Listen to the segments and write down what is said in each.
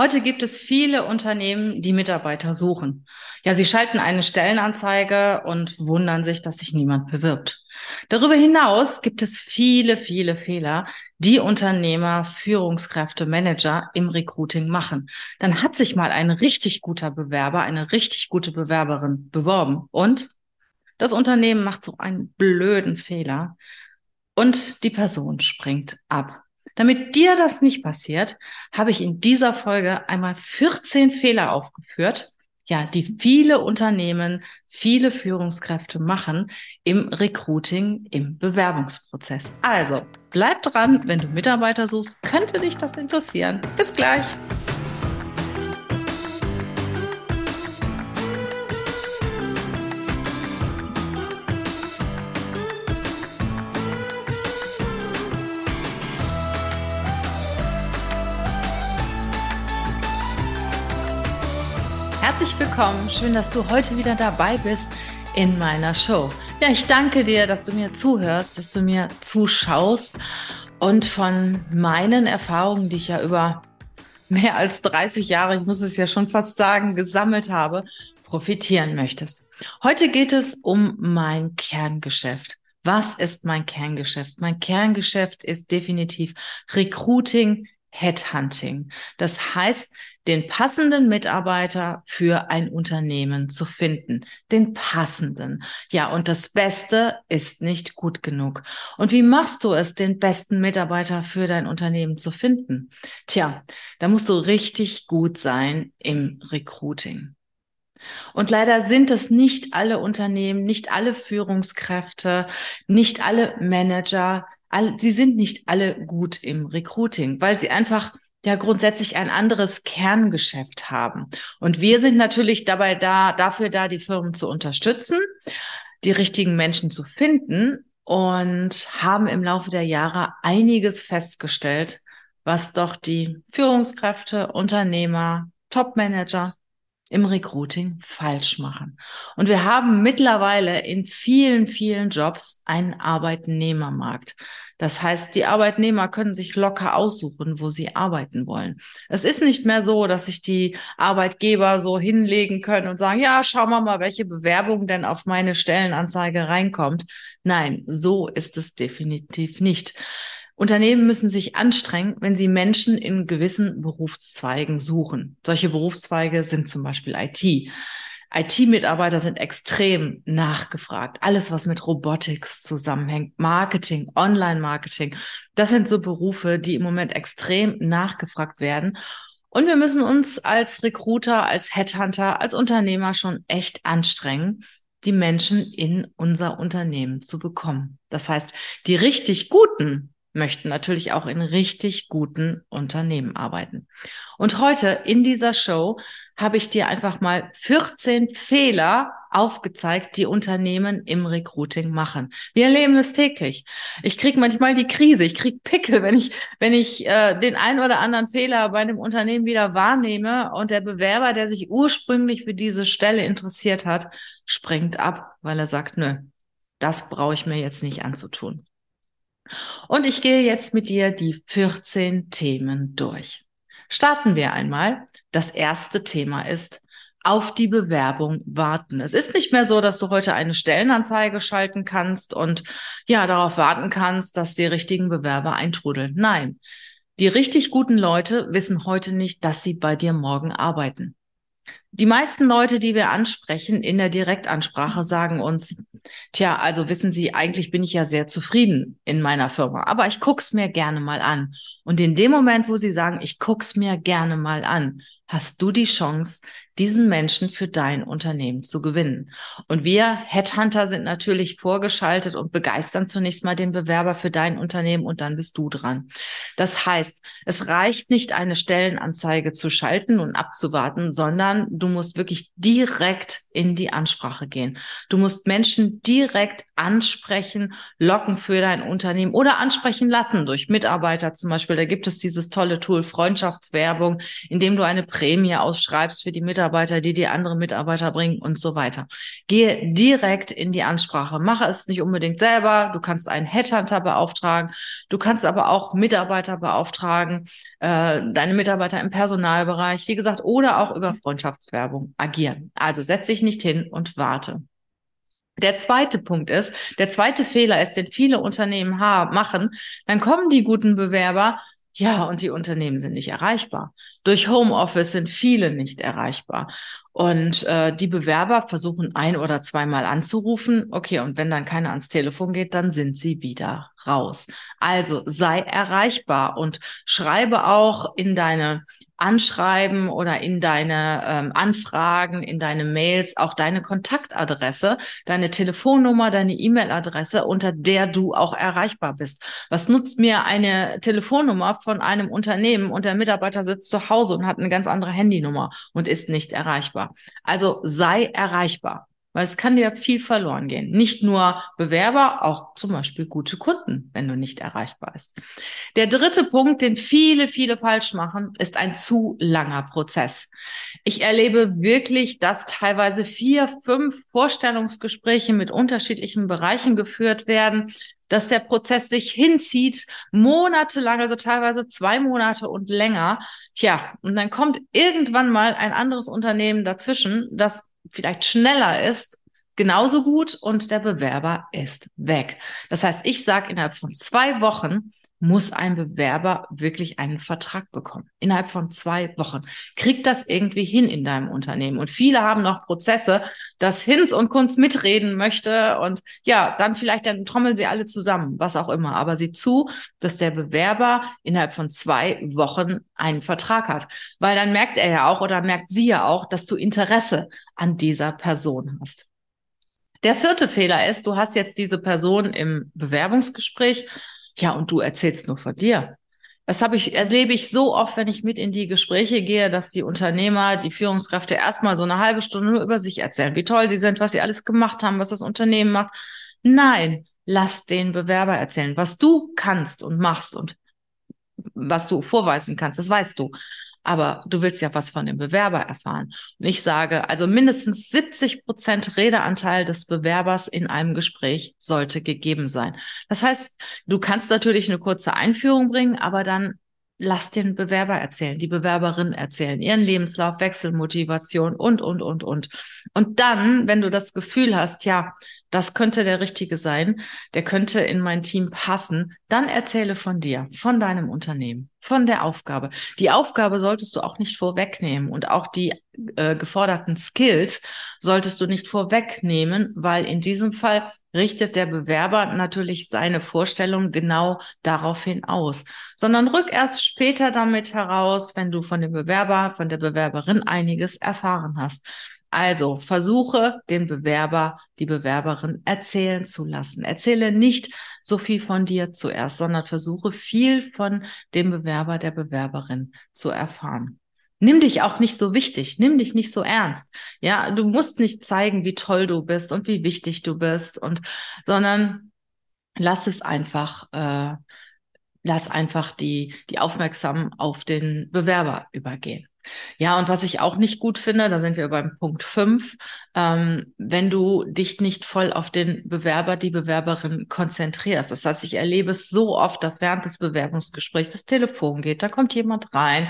Heute gibt es viele Unternehmen, die Mitarbeiter suchen. Ja, sie schalten eine Stellenanzeige und wundern sich, dass sich niemand bewirbt. Darüber hinaus gibt es viele, viele Fehler, die Unternehmer, Führungskräfte, Manager im Recruiting machen. Dann hat sich mal ein richtig guter Bewerber, eine richtig gute Bewerberin beworben und das Unternehmen macht so einen blöden Fehler und die Person springt ab. Damit dir das nicht passiert, habe ich in dieser Folge einmal 14 Fehler aufgeführt, ja, die viele Unternehmen, viele Führungskräfte machen im Recruiting, im Bewerbungsprozess. Also, bleib dran, wenn du Mitarbeiter suchst, könnte dich das interessieren. Bis gleich. Willkommen. Schön, dass du heute wieder dabei bist in meiner Show. Ja, ich danke dir, dass du mir zuhörst, dass du mir zuschaust und von meinen Erfahrungen, die ich ja über mehr als 30 Jahre, ich muss es ja schon fast sagen, gesammelt habe, profitieren möchtest. Heute geht es um mein Kerngeschäft. Was ist mein Kerngeschäft? Mein Kerngeschäft ist definitiv Recruiting, Headhunting. Das heißt, den passenden Mitarbeiter für ein Unternehmen zu finden. Den passenden. Ja, und das Beste ist nicht gut genug. Und wie machst du es, den besten Mitarbeiter für dein Unternehmen zu finden? Tja, da musst du richtig gut sein im Recruiting. Und leider sind es nicht alle Unternehmen, nicht alle Führungskräfte, nicht alle Manager, all, sie sind nicht alle gut im Recruiting, weil sie einfach ja grundsätzlich ein anderes Kerngeschäft haben. Und wir sind natürlich dabei da, dafür da, die Firmen zu unterstützen, die richtigen Menschen zu finden und haben im Laufe der Jahre einiges festgestellt, was doch die Führungskräfte, Unternehmer, Topmanager im Recruiting falsch machen. Und wir haben mittlerweile in vielen, vielen Jobs einen Arbeitnehmermarkt. Das heißt, die Arbeitnehmer können sich locker aussuchen, wo sie arbeiten wollen. Es ist nicht mehr so, dass sich die Arbeitgeber so hinlegen können und sagen, ja, schauen wir mal, welche Bewerbung denn auf meine Stellenanzeige reinkommt. Nein, so ist es definitiv nicht. Unternehmen müssen sich anstrengen, wenn sie Menschen in gewissen Berufszweigen suchen. Solche Berufszweige sind zum Beispiel IT. IT-Mitarbeiter sind extrem nachgefragt. Alles, was mit Robotics zusammenhängt, Marketing, Online-Marketing, das sind so Berufe, die im Moment extrem nachgefragt werden. Und wir müssen uns als Recruiter, als Headhunter, als Unternehmer schon echt anstrengen, die Menschen in unser Unternehmen zu bekommen. Das heißt, die richtig guten möchten natürlich auch in richtig guten Unternehmen arbeiten. Und heute in dieser Show habe ich dir einfach mal 14 Fehler aufgezeigt, die Unternehmen im Recruiting machen. Wir erleben es täglich. Ich kriege manchmal die Krise, ich kriege Pickel, wenn ich, wenn ich äh, den einen oder anderen Fehler bei einem Unternehmen wieder wahrnehme und der Bewerber, der sich ursprünglich für diese Stelle interessiert hat, springt ab, weil er sagt, nö, das brauche ich mir jetzt nicht anzutun. Und ich gehe jetzt mit dir die 14 Themen durch. Starten wir einmal. Das erste Thema ist, auf die Bewerbung warten. Es ist nicht mehr so, dass du heute eine Stellenanzeige schalten kannst und ja, darauf warten kannst, dass die richtigen Bewerber eintrudeln. Nein. Die richtig guten Leute wissen heute nicht, dass sie bei dir morgen arbeiten. Die meisten Leute, die wir ansprechen in der Direktansprache, sagen uns, tja, also wissen Sie, eigentlich bin ich ja sehr zufrieden in meiner Firma, aber ich guck's mir gerne mal an. Und in dem Moment, wo Sie sagen, ich guck's mir gerne mal an, hast du die Chance, diesen Menschen für dein Unternehmen zu gewinnen. Und wir Headhunter sind natürlich vorgeschaltet und begeistern zunächst mal den Bewerber für dein Unternehmen und dann bist du dran. Das heißt, es reicht nicht, eine Stellenanzeige zu schalten und abzuwarten, sondern du musst wirklich direkt in die Ansprache gehen. Du musst Menschen direkt ansprechen, locken für dein Unternehmen oder ansprechen lassen durch Mitarbeiter zum Beispiel. Da gibt es dieses tolle Tool Freundschaftswerbung, in dem du eine Prämie ausschreibst für die Mitarbeiter die die anderen Mitarbeiter bringen und so weiter. Gehe direkt in die Ansprache. Mache es nicht unbedingt selber. Du kannst einen Headhunter beauftragen. Du kannst aber auch Mitarbeiter beauftragen, äh, deine Mitarbeiter im Personalbereich, wie gesagt, oder auch über Freundschaftswerbung agieren. Also setz dich nicht hin und warte. Der zweite Punkt ist, der zweite Fehler ist, den viele Unternehmen machen, dann kommen die guten Bewerber, ja, und die Unternehmen sind nicht erreichbar. Durch Homeoffice sind viele nicht erreichbar. Und äh, die Bewerber versuchen ein oder zweimal anzurufen. Okay, und wenn dann keiner ans Telefon geht, dann sind sie wieder raus. Also sei erreichbar und schreibe auch in deine Anschreiben oder in deine ähm, Anfragen, in deine Mails auch deine Kontaktadresse, deine Telefonnummer, deine E-Mail-Adresse, unter der du auch erreichbar bist. Was nutzt mir eine Telefonnummer von einem Unternehmen und der Mitarbeiter sitzt zu Hause und hat eine ganz andere Handynummer und ist nicht erreichbar? Also sei erreichbar. Weil es kann dir viel verloren gehen. Nicht nur Bewerber, auch zum Beispiel gute Kunden, wenn du nicht erreichbar bist. Der dritte Punkt, den viele, viele falsch machen, ist ein zu langer Prozess. Ich erlebe wirklich, dass teilweise vier, fünf Vorstellungsgespräche mit unterschiedlichen Bereichen geführt werden, dass der Prozess sich hinzieht, monatelang, also teilweise zwei Monate und länger. Tja, und dann kommt irgendwann mal ein anderes Unternehmen dazwischen, das vielleicht schneller ist, genauso gut und der Bewerber ist weg. Das heißt, ich sage, innerhalb von zwei Wochen muss ein Bewerber wirklich einen Vertrag bekommen. Innerhalb von zwei Wochen. Kriegt das irgendwie hin in deinem Unternehmen. Und viele haben noch Prozesse, dass Hinz und Kunst mitreden möchte. Und ja, dann vielleicht, dann trommeln sie alle zusammen, was auch immer. Aber sieh zu, dass der Bewerber innerhalb von zwei Wochen einen Vertrag hat. Weil dann merkt er ja auch oder merkt sie ja auch, dass du Interesse an dieser Person hast. Der vierte Fehler ist, du hast jetzt diese Person im Bewerbungsgespräch ja, und du erzählst nur von dir. Das habe ich, erlebe ich so oft, wenn ich mit in die Gespräche gehe, dass die Unternehmer, die Führungskräfte erstmal so eine halbe Stunde nur über sich erzählen, wie toll sie sind, was sie alles gemacht haben, was das Unternehmen macht. Nein, lass den Bewerber erzählen, was du kannst und machst und was du vorweisen kannst, das weißt du aber du willst ja was von dem Bewerber erfahren. Und ich sage, also mindestens 70 Prozent Redeanteil des Bewerbers in einem Gespräch sollte gegeben sein. Das heißt, du kannst natürlich eine kurze Einführung bringen, aber dann lass den Bewerber erzählen, die Bewerberin erzählen, ihren Lebenslauf, Wechselmotivation und, und, und, und. Und dann, wenn du das Gefühl hast, ja, das könnte der Richtige sein, der könnte in mein Team passen, dann erzähle von dir, von deinem Unternehmen, von der Aufgabe. Die Aufgabe solltest du auch nicht vorwegnehmen und auch die äh, geforderten Skills solltest du nicht vorwegnehmen, weil in diesem Fall richtet der Bewerber natürlich seine Vorstellung genau daraufhin aus, sondern rück erst später damit heraus, wenn du von dem Bewerber, von der Bewerberin einiges erfahren hast. Also versuche den Bewerber, die Bewerberin erzählen zu lassen. Erzähle nicht so viel von dir zuerst, sondern versuche viel von dem Bewerber, der Bewerberin zu erfahren. Nimm dich auch nicht so wichtig, nimm dich nicht so ernst. Ja, du musst nicht zeigen, wie toll du bist und wie wichtig du bist und, sondern lass es einfach, äh, lass einfach die, die Aufmerksamen auf den Bewerber übergehen. Ja, und was ich auch nicht gut finde, da sind wir beim Punkt fünf, ähm, wenn du dich nicht voll auf den Bewerber, die Bewerberin konzentrierst. Das heißt, ich erlebe es so oft, dass während des Bewerbungsgesprächs das Telefon geht, da kommt jemand rein,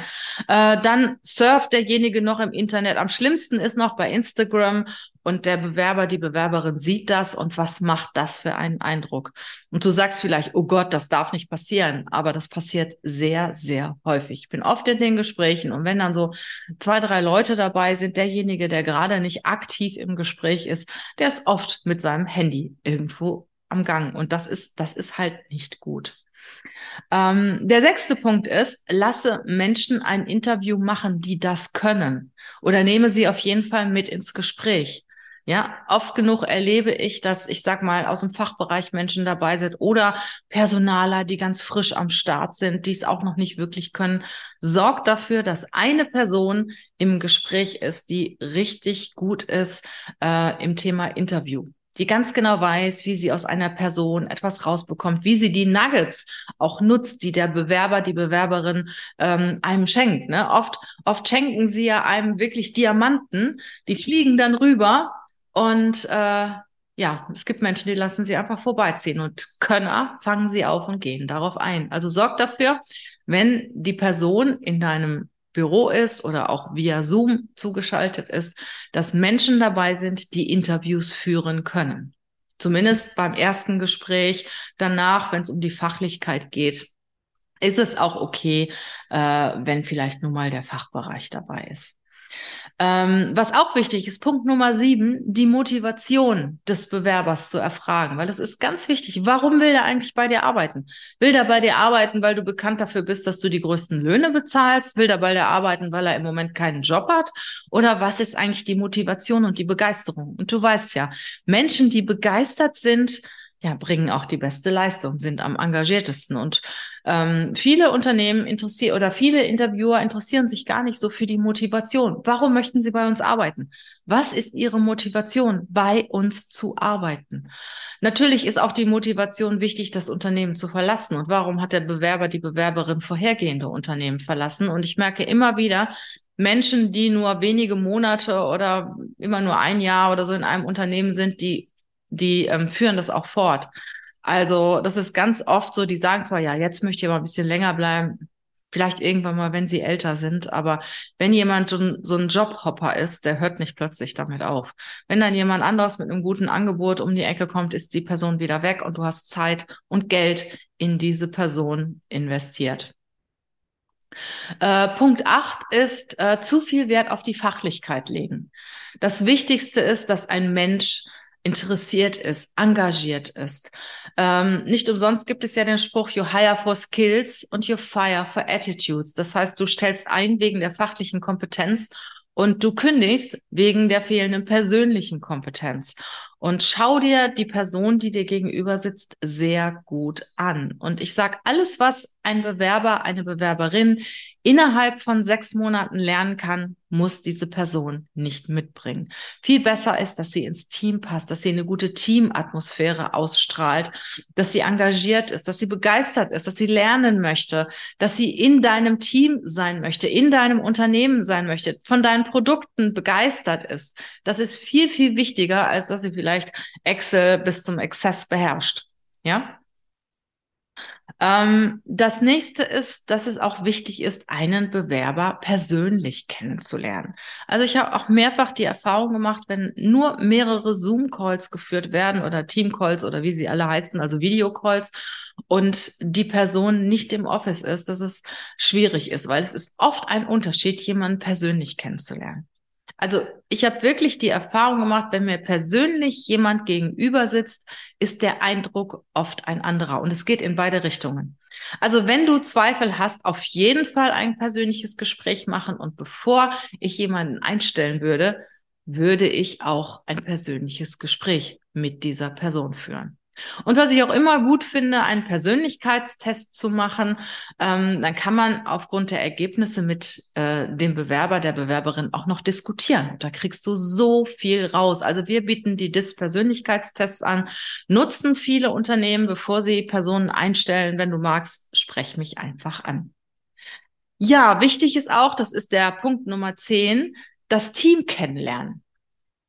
äh, dann surft derjenige noch im Internet. Am schlimmsten ist noch bei Instagram und der Bewerber, die Bewerberin sieht das und was macht das für einen Eindruck? Und du sagst vielleicht, oh Gott, das darf nicht passieren, aber das passiert sehr, sehr häufig. Ich bin oft in den Gesprächen und wenn dann so zwei, drei Leute dabei sind, derjenige, der gerade nicht aktiv im Gespräch ist, der ist oft mit seinem Handy irgendwo am Gang und das ist, das ist halt nicht gut. Ähm, der sechste Punkt ist, lasse Menschen ein Interview machen, die das können oder nehme sie auf jeden Fall mit ins Gespräch. Ja, oft genug erlebe ich, dass ich sag mal aus dem Fachbereich Menschen dabei sind oder Personaler, die ganz frisch am Start sind, die es auch noch nicht wirklich können. Sorgt dafür, dass eine Person im Gespräch ist, die richtig gut ist äh, im Thema Interview. die ganz genau weiß, wie sie aus einer Person etwas rausbekommt, wie sie die Nuggets auch nutzt, die der Bewerber, die Bewerberin ähm, einem schenkt. Ne? Oft, oft schenken sie ja einem wirklich Diamanten, die fliegen dann rüber und äh, ja, es gibt Menschen, die lassen sie einfach vorbeiziehen und Könner fangen sie auf und gehen darauf ein. Also sorg dafür, wenn die Person in deinem Büro ist oder auch via Zoom zugeschaltet ist, dass Menschen dabei sind, die Interviews führen können. Zumindest beim ersten Gespräch. Danach, wenn es um die Fachlichkeit geht, ist es auch okay, äh, wenn vielleicht nur mal der Fachbereich dabei ist. Ähm, was auch wichtig ist, Punkt Nummer sieben, die Motivation des Bewerbers zu erfragen, weil das ist ganz wichtig. Warum will er eigentlich bei dir arbeiten? Will er bei dir arbeiten, weil du bekannt dafür bist, dass du die größten Löhne bezahlst? Will er bei dir arbeiten, weil er im Moment keinen Job hat? Oder was ist eigentlich die Motivation und die Begeisterung? Und du weißt ja, Menschen, die begeistert sind, ja, bringen auch die beste Leistung, sind am engagiertesten. Und ähm, viele Unternehmen interessieren oder viele Interviewer interessieren sich gar nicht so für die Motivation. Warum möchten sie bei uns arbeiten? Was ist ihre Motivation, bei uns zu arbeiten? Natürlich ist auch die Motivation wichtig, das Unternehmen zu verlassen. Und warum hat der Bewerber, die Bewerberin vorhergehende Unternehmen verlassen? Und ich merke immer wieder, Menschen, die nur wenige Monate oder immer nur ein Jahr oder so in einem Unternehmen sind, die die ähm, führen das auch fort. Also das ist ganz oft so, die sagen zwar, ja, jetzt möchte ich aber ein bisschen länger bleiben, vielleicht irgendwann mal, wenn sie älter sind, aber wenn jemand so, ein Jobhopper ist, der hört nicht plötzlich damit auf. Wenn dann jemand anderes mit einem guten Angebot um die Ecke kommt, ist die Person wieder weg und du hast Zeit und Geld in diese Person investiert. Äh, Punkt acht ist äh, zu viel Wert auf die Fachlichkeit legen. Das Wichtigste ist, dass ein Mensch interessiert ist, engagiert ist. Ähm, nicht umsonst gibt es ja den Spruch, you hire for skills und you fire for attitudes. Das heißt, du stellst ein wegen der fachlichen Kompetenz und du kündigst wegen der fehlenden persönlichen Kompetenz. Und schau dir die Person, die dir gegenüber sitzt, sehr gut an. Und ich sage, alles, was ein Bewerber, eine Bewerberin innerhalb von sechs Monaten lernen kann, muss diese Person nicht mitbringen. Viel besser ist, dass sie ins Team passt, dass sie eine gute Teamatmosphäre ausstrahlt, dass sie engagiert ist, dass sie begeistert ist, dass sie lernen möchte, dass sie in deinem Team sein möchte, in deinem Unternehmen sein möchte, von deinen Produkten begeistert ist. Das ist viel, viel wichtiger, als dass sie vielleicht Excel bis zum Exzess beherrscht. Ja? Ähm, das nächste ist, dass es auch wichtig ist, einen Bewerber persönlich kennenzulernen. Also ich habe auch mehrfach die Erfahrung gemacht, wenn nur mehrere Zoom-Calls geführt werden oder Team-Calls oder wie sie alle heißen, also Videocalls und die Person nicht im Office ist, dass es schwierig ist, weil es ist oft ein Unterschied, jemanden persönlich kennenzulernen. Also ich habe wirklich die Erfahrung gemacht, wenn mir persönlich jemand gegenüber sitzt, ist der Eindruck oft ein anderer und es geht in beide Richtungen. Also wenn du Zweifel hast, auf jeden Fall ein persönliches Gespräch machen und bevor ich jemanden einstellen würde, würde ich auch ein persönliches Gespräch mit dieser Person führen. Und was ich auch immer gut finde, einen Persönlichkeitstest zu machen, ähm, dann kann man aufgrund der Ergebnisse mit äh, dem Bewerber, der Bewerberin auch noch diskutieren. Da kriegst du so viel raus. Also wir bieten die DIS-Persönlichkeitstests an, nutzen viele Unternehmen, bevor sie Personen einstellen. Wenn du magst, sprech mich einfach an. Ja, wichtig ist auch, das ist der Punkt Nummer 10, das Team kennenlernen.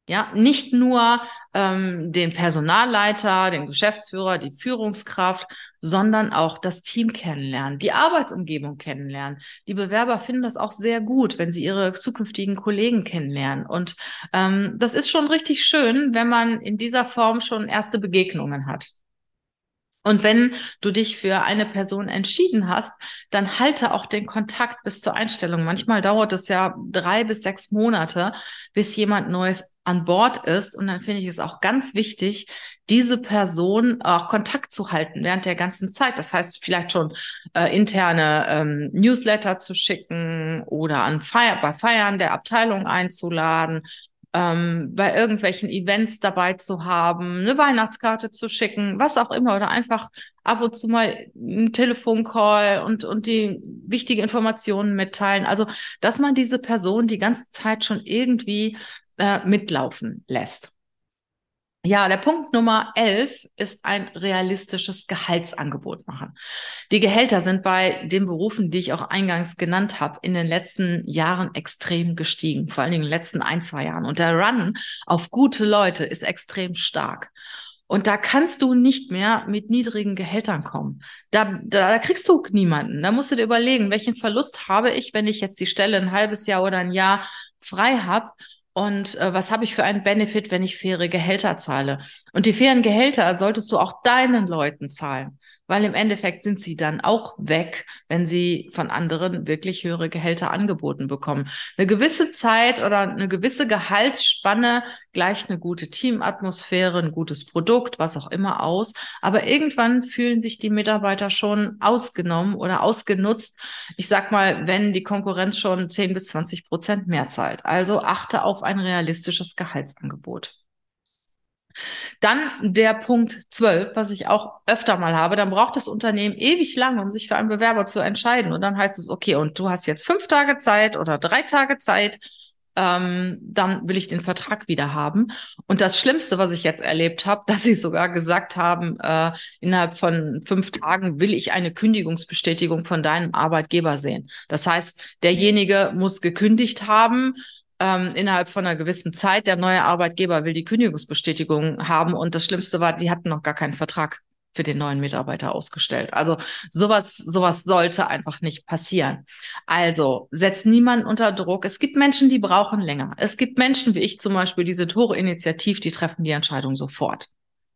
Ja, nicht nur ähm, den Personalleiter, den Geschäftsführer, die Führungskraft, sondern auch das Team kennenlernen, die Arbeitsumgebung kennenlernen. Die Bewerber finden das auch sehr gut, wenn sie ihre zukünftigen Kollegen kennenlernen. Und ähm, das ist schon richtig schön, wenn man in dieser Form schon erste Begegnungen hat. Und wenn du dich für eine Person entschieden hast, dann halte auch den Kontakt bis zur Einstellung. Manchmal dauert es ja drei bis sechs Monate, bis jemand Neues an Bord ist. Und dann finde ich es auch ganz wichtig, diese Person auch Kontakt zu halten während der ganzen Zeit. Das heißt, vielleicht schon äh, interne ähm, Newsletter zu schicken oder an Feier, bei Feiern der Abteilung einzuladen ähm, bei irgendwelchen Events dabei zu haben, eine Weihnachtskarte zu schicken, was auch immer, oder einfach ab und zu mal einen Telefoncall und, und die wichtige Informationen mitteilen. Also, dass man diese Person die ganze Zeit schon irgendwie äh, mitlaufen lässt. Ja, der Punkt Nummer 11 ist ein realistisches Gehaltsangebot machen. Die Gehälter sind bei den Berufen, die ich auch eingangs genannt habe, in den letzten Jahren extrem gestiegen, vor allen Dingen in den letzten ein, zwei Jahren. Und der Run auf gute Leute ist extrem stark. Und da kannst du nicht mehr mit niedrigen Gehältern kommen. Da, da, da kriegst du niemanden. Da musst du dir überlegen, welchen Verlust habe ich, wenn ich jetzt die Stelle ein halbes Jahr oder ein Jahr frei habe und äh, was habe ich für einen Benefit, wenn ich faire Gehälter zahle? Und die fairen Gehälter solltest du auch deinen Leuten zahlen weil im Endeffekt sind sie dann auch weg, wenn sie von anderen wirklich höhere Gehälter angeboten bekommen. Eine gewisse Zeit oder eine gewisse Gehaltsspanne gleicht eine gute Teamatmosphäre, ein gutes Produkt, was auch immer aus. Aber irgendwann fühlen sich die Mitarbeiter schon ausgenommen oder ausgenutzt. Ich sag mal, wenn die Konkurrenz schon 10 bis 20 Prozent mehr zahlt. Also achte auf ein realistisches Gehaltsangebot. Dann der Punkt 12, was ich auch öfter mal habe, dann braucht das Unternehmen ewig lange, um sich für einen Bewerber zu entscheiden. Und dann heißt es, okay, und du hast jetzt fünf Tage Zeit oder drei Tage Zeit, ähm, dann will ich den Vertrag wieder haben. Und das Schlimmste, was ich jetzt erlebt habe, dass sie sogar gesagt haben, äh, innerhalb von fünf Tagen will ich eine Kündigungsbestätigung von deinem Arbeitgeber sehen. Das heißt, derjenige muss gekündigt haben, ähm, innerhalb von einer gewissen Zeit. Der neue Arbeitgeber will die Kündigungsbestätigung haben und das Schlimmste war, die hatten noch gar keinen Vertrag für den neuen Mitarbeiter ausgestellt. Also sowas, sowas sollte einfach nicht passieren. Also setzt niemanden unter Druck. Es gibt Menschen, die brauchen länger. Es gibt Menschen wie ich zum Beispiel, die sind hochinitiativ, die treffen die Entscheidung sofort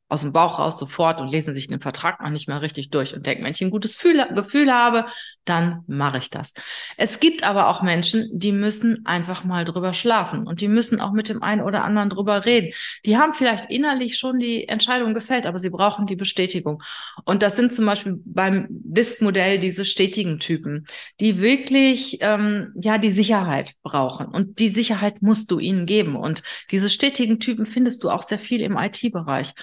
aus dem Bauch raus sofort und lesen sich den Vertrag noch nicht mal richtig durch und denken, wenn ich ein gutes Gefühl, Gefühl habe, dann mache ich das. Es gibt aber auch Menschen, die müssen einfach mal drüber schlafen und die müssen auch mit dem einen oder anderen drüber reden. Die haben vielleicht innerlich schon die Entscheidung gefällt, aber sie brauchen die Bestätigung. Und das sind zum Beispiel beim BISC-Modell diese stetigen Typen, die wirklich ähm, ja die Sicherheit brauchen. Und die Sicherheit musst du ihnen geben. Und diese stetigen Typen findest du auch sehr viel im IT-Bereich.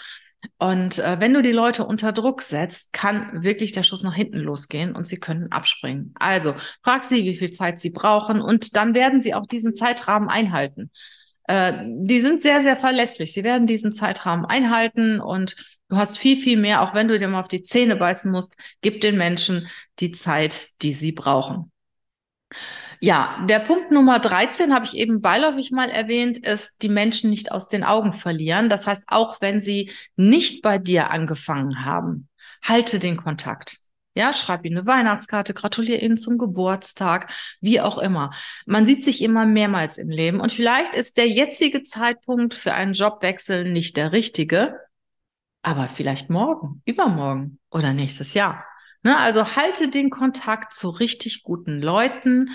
Und äh, wenn du die Leute unter Druck setzt, kann wirklich der Schuss nach hinten losgehen und sie können abspringen. Also frag sie, wie viel Zeit sie brauchen und dann werden sie auch diesen Zeitrahmen einhalten. Äh, die sind sehr, sehr verlässlich. Sie werden diesen Zeitrahmen einhalten und du hast viel, viel mehr, auch wenn du dir mal auf die Zähne beißen musst, gib den Menschen die Zeit, die sie brauchen. Ja, der Punkt Nummer 13 habe ich eben beiläufig mal erwähnt, ist die Menschen nicht aus den Augen verlieren. Das heißt, auch wenn sie nicht bei dir angefangen haben, halte den Kontakt. Ja, schreib ihnen eine Weihnachtskarte, gratuliere ihnen zum Geburtstag, wie auch immer. Man sieht sich immer mehrmals im Leben und vielleicht ist der jetzige Zeitpunkt für einen Jobwechsel nicht der richtige, aber vielleicht morgen, übermorgen oder nächstes Jahr. Ne, also halte den Kontakt zu richtig guten Leuten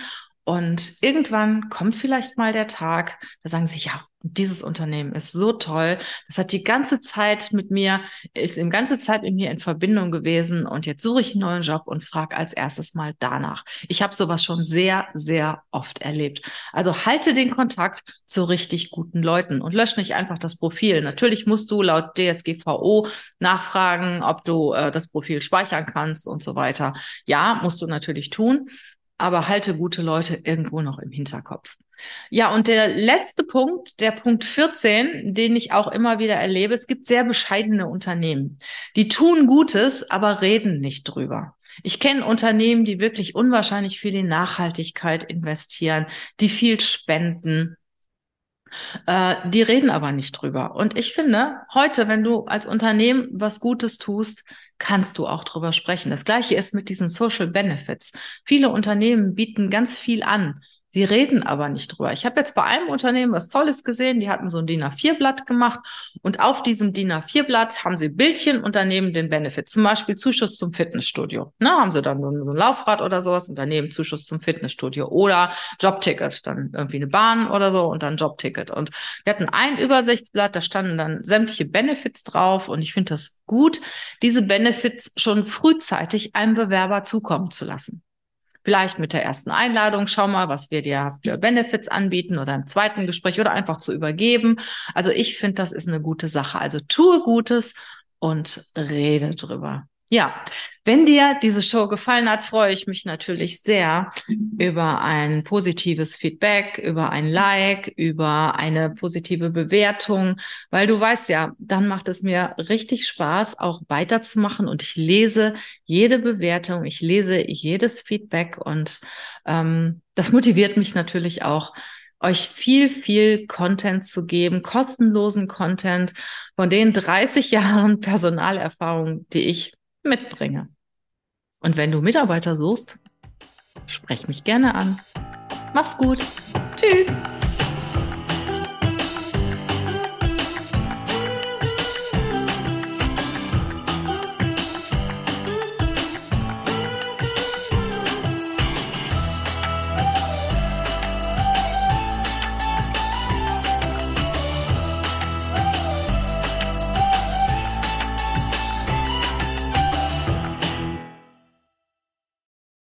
und irgendwann kommt vielleicht mal der Tag, da sagen sie, ja, dieses Unternehmen ist so toll. Das hat die ganze Zeit mit mir, ist die ganze Zeit mit mir in Verbindung gewesen und jetzt suche ich einen neuen Job und frage als erstes mal danach. Ich habe sowas schon sehr, sehr oft erlebt. Also halte den Kontakt zu richtig guten Leuten und lösche nicht einfach das Profil. Natürlich musst du laut DSGVO nachfragen, ob du äh, das Profil speichern kannst und so weiter. Ja, musst du natürlich tun aber halte gute Leute irgendwo noch im Hinterkopf. Ja, und der letzte Punkt, der Punkt 14, den ich auch immer wieder erlebe, es gibt sehr bescheidene Unternehmen. Die tun Gutes, aber reden nicht drüber. Ich kenne Unternehmen, die wirklich unwahrscheinlich viel in Nachhaltigkeit investieren, die viel spenden, äh, die reden aber nicht drüber. Und ich finde, heute, wenn du als Unternehmen was Gutes tust, kannst du auch drüber sprechen. Das gleiche ist mit diesen Social Benefits. Viele Unternehmen bieten ganz viel an. Sie reden aber nicht drüber. Ich habe jetzt bei einem Unternehmen was Tolles gesehen. Die hatten so ein DIN A4-Blatt gemacht und auf diesem DIN A4-Blatt haben sie Bildchen und daneben den Benefit. Zum Beispiel Zuschuss zum Fitnessstudio. Na, haben sie dann so ein Laufrad oder sowas und daneben Zuschuss zum Fitnessstudio oder Jobticket. Dann irgendwie eine Bahn oder so und dann Jobticket. Und wir hatten ein Übersichtsblatt, da standen dann sämtliche Benefits drauf und ich finde das gut, diese Benefits schon frühzeitig einem Bewerber zukommen zu lassen. Vielleicht mit der ersten Einladung, schau mal, was wir dir für Benefits anbieten oder im zweiten Gespräch oder einfach zu übergeben. Also ich finde, das ist eine gute Sache. Also tue Gutes und rede drüber. Ja, wenn dir diese Show gefallen hat, freue ich mich natürlich sehr über ein positives Feedback, über ein Like, über eine positive Bewertung, weil du weißt ja, dann macht es mir richtig Spaß, auch weiterzumachen und ich lese jede Bewertung, ich lese jedes Feedback und ähm, das motiviert mich natürlich auch, euch viel, viel Content zu geben, kostenlosen Content von den 30 Jahren Personalerfahrung, die ich mitbringe. Und wenn du Mitarbeiter suchst, sprech mich gerne an. Mach's gut. Tschüss.